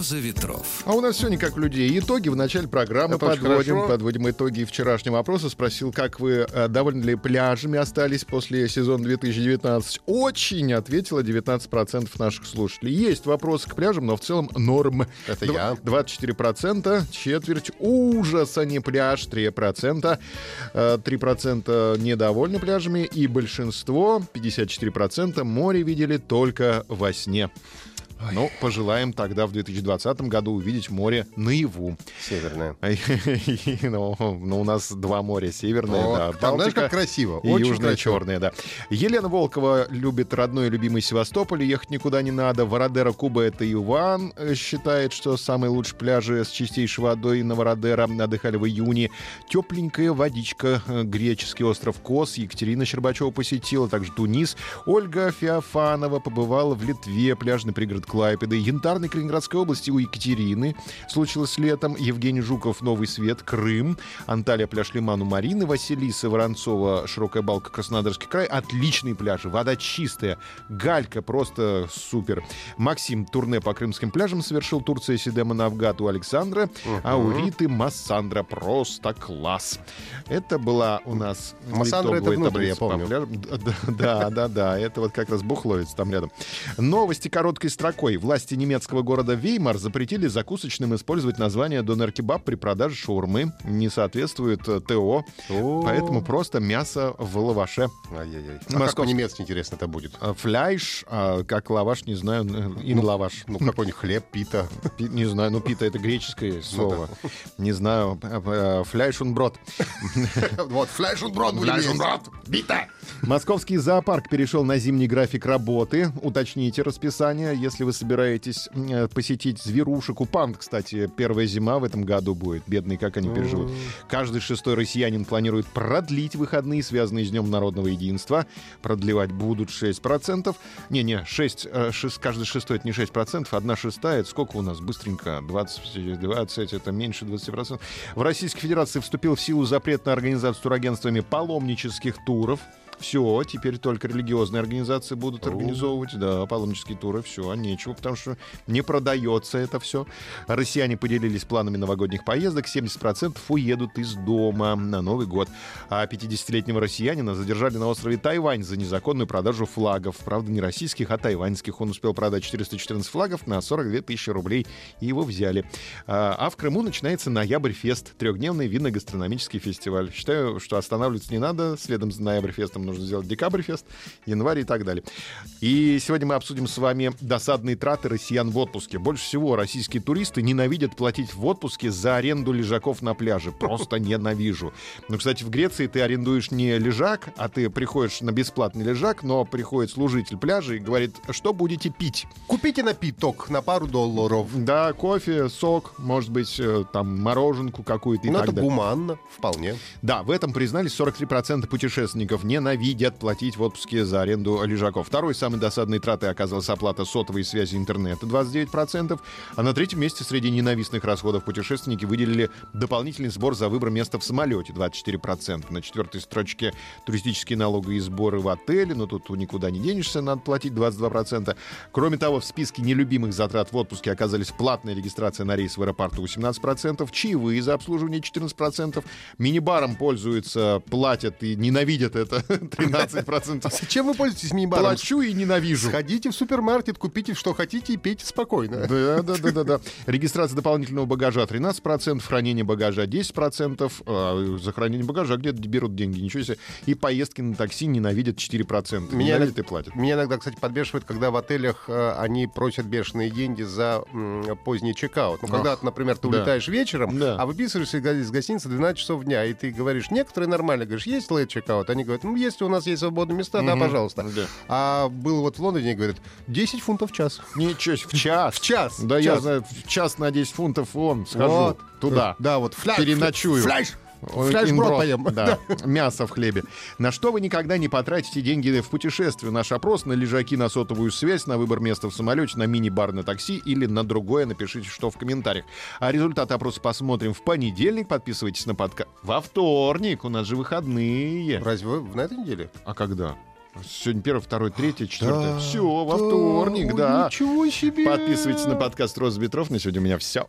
Роза ветров. А у нас сегодня, как у людей, итоги в начале программы Это подводим. Подводим итоги вчерашнего опроса. Спросил, как вы э, довольны ли пляжами остались после сезона 2019. Очень ответило 19% наших слушателей. Есть вопросы к пляжам, но в целом норм. Это Дв- я. 24%, четверть ужас, а не пляж, 3%, э, 3% недовольны пляжами, и большинство, 54%, море видели только во сне. Ну, пожелаем тогда в 2020 году увидеть море наяву. Северная. Ну, ну, у нас два моря, северное, О, да, там, знаешь, как красиво, и очень южное красиво. черное, да. Елена Волкова любит родной и любимый Севастополь, ехать никуда не надо. Вородера Куба — это Иван, э, считает, что самые лучшие пляжи с чистейшей водой на Вородера отдыхали в июне. Тепленькая водичка, э, греческий остров Кос, Екатерина Щербачева посетила, также Тунис. Ольга Феофанова побывала в Литве, пляжный пригород Клайпеды. Янтарной Калининградской области у Екатерины случилось летом. Евгений Жуков, Новый Свет, Крым. Анталия, пляж Лиман у Марины. Василиса Воронцова, Широкая Балка, Краснодарский край. Отличные пляжи, вода чистая. Галька просто супер. Максим турне по крымским пляжам совершил. Турция, Сидема, Навгат у Александра. А у Риты Массандра. Просто класс. Это была у нас Массандра это внутрь, я помню. пляжам. Да, да, да, это вот как раз Бухловец там рядом. Новости короткой строкой. Власти немецкого города Веймар запретили закусочным использовать название донер-кебаб при продаже шаурмы. Не соответствует э, ТО, О. поэтому просто мясо в лаваше. Ай-яй-яй. А как по-немецки, интересно, это будет? А Фляйш, а как лаваш, не знаю, ин лаваш. Ну, какой-нибудь хлеб, пита. Пи- Не знаю, ну пита это греческое слово. Не знаю, фляйш он брод. Вот, фляж und брод und есть. брод. Бита! Московский зоопарк перешел на зимний график работы. Уточните расписание, если вы собираетесь э, посетить зверушек. У панд, кстати, первая зима в этом году будет. Бедные, как они переживут. Каждый шестой россиянин планирует продлить выходные, связанные с Днем народного единства. Продлевать будут 6%. Не-не, 6, э, шест- каждый шестой это не 6%, одна шестая, это сколько у нас? Быстренько, 20, 20 это меньше 20%. В Российской Федерации вступил в силу запрет на организацию турагентствами паломнических туров. Все, теперь только религиозные организации будут организовывать, да, паломнические туры, все, нечего, потому что не продается это все. Россияне поделились планами новогодних поездок, 70% уедут из дома на Новый год. А 50-летнего россиянина задержали на острове Тайвань за незаконную продажу флагов. Правда, не российских, а тайваньских. Он успел продать 414 флагов на 42 тысячи рублей, и его взяли. А а в Крыму начинается Ноябрь-фест, трехдневный винно-гастрономический фестиваль. Считаю, что останавливаться не надо. Следом за Ноябрь-фестом нужно сделать Декабрь-фест, январь и так далее. И сегодня мы обсудим с вами досадные траты россиян в отпуске. Больше всего российские туристы ненавидят платить в отпуске за аренду лежаков на пляже. Просто ненавижу. Ну, кстати, в Греции ты арендуешь не лежак, а ты приходишь на бесплатный лежак, но приходит служитель пляжа и говорит, что будете пить? Купите напиток на пару долларов. Да, кофе, сок, может быть, э, там, мороженку какую-то и Ну, так это далее. гуманно, вполне. Да, в этом признались 43% путешественников ненавидят платить в отпуске за аренду лежаков. Второй самой досадной тратой оказалась оплата сотовой связи интернета 29%, а на третьем месте среди ненавистных расходов путешественники выделили дополнительный сбор за выбор места в самолете 24%. На четвертой строчке туристические налоги и сборы в отеле, но тут никуда не денешься, надо платить 22%. Кроме того, в списке нелюбимых затрат в отпуске оказались платная регистрация на рейс в аэропорту 18%, чаевые за обслуживание 14%, мини-баром пользуются, платят и ненавидят это 13%. Зачем вы пользуетесь мини-баром? Плачу и ненавижу. Сходите в супермаркет, купите что хотите и пейте спокойно. Да, да, да, да, да. Регистрация дополнительного багажа 13%, хранение багажа 10%, а за хранение багажа где-то берут деньги, ничего себе. И поездки на такси ненавидят 4%. Меня Ненавидят и платят. Меня иногда, кстати, подбешивает, когда в отелях э, они просят бешеные деньги за м, поздний чекаут. Ну, когда, например, ты да. улетаешь вечером, Да. а выписываешься из гостиницы 12 часов дня, и ты говоришь, некоторые нормально, говоришь, есть лейт чекаут? Они говорят, ну, если у нас есть свободные места, да, пожалуйста. А был вот в Лондоне, говорят, 10 фунтов в час. Ничего себе, в час. В час. Да я знаю, в час на 10 фунтов вон, схожу туда. Да, вот. Переночую. Фляж. Инброд, поем. Да, мясо в хлебе. На что вы никогда не потратите деньги в путешествие? Наш опрос на лежаки, на сотовую связь, на выбор места в самолете, на мини-бар на такси или на другое. Напишите, что в комментариях. А результат опроса посмотрим в понедельник. Подписывайтесь на подкаст. Во вторник. У нас же выходные. Разве вы на этой неделе? А когда? Сегодня первое, второе, третье, четвертое. Все, во вторник, да. Ничего себе! Подписывайтесь на подкаст Роза Ветров. На сегодня у меня все.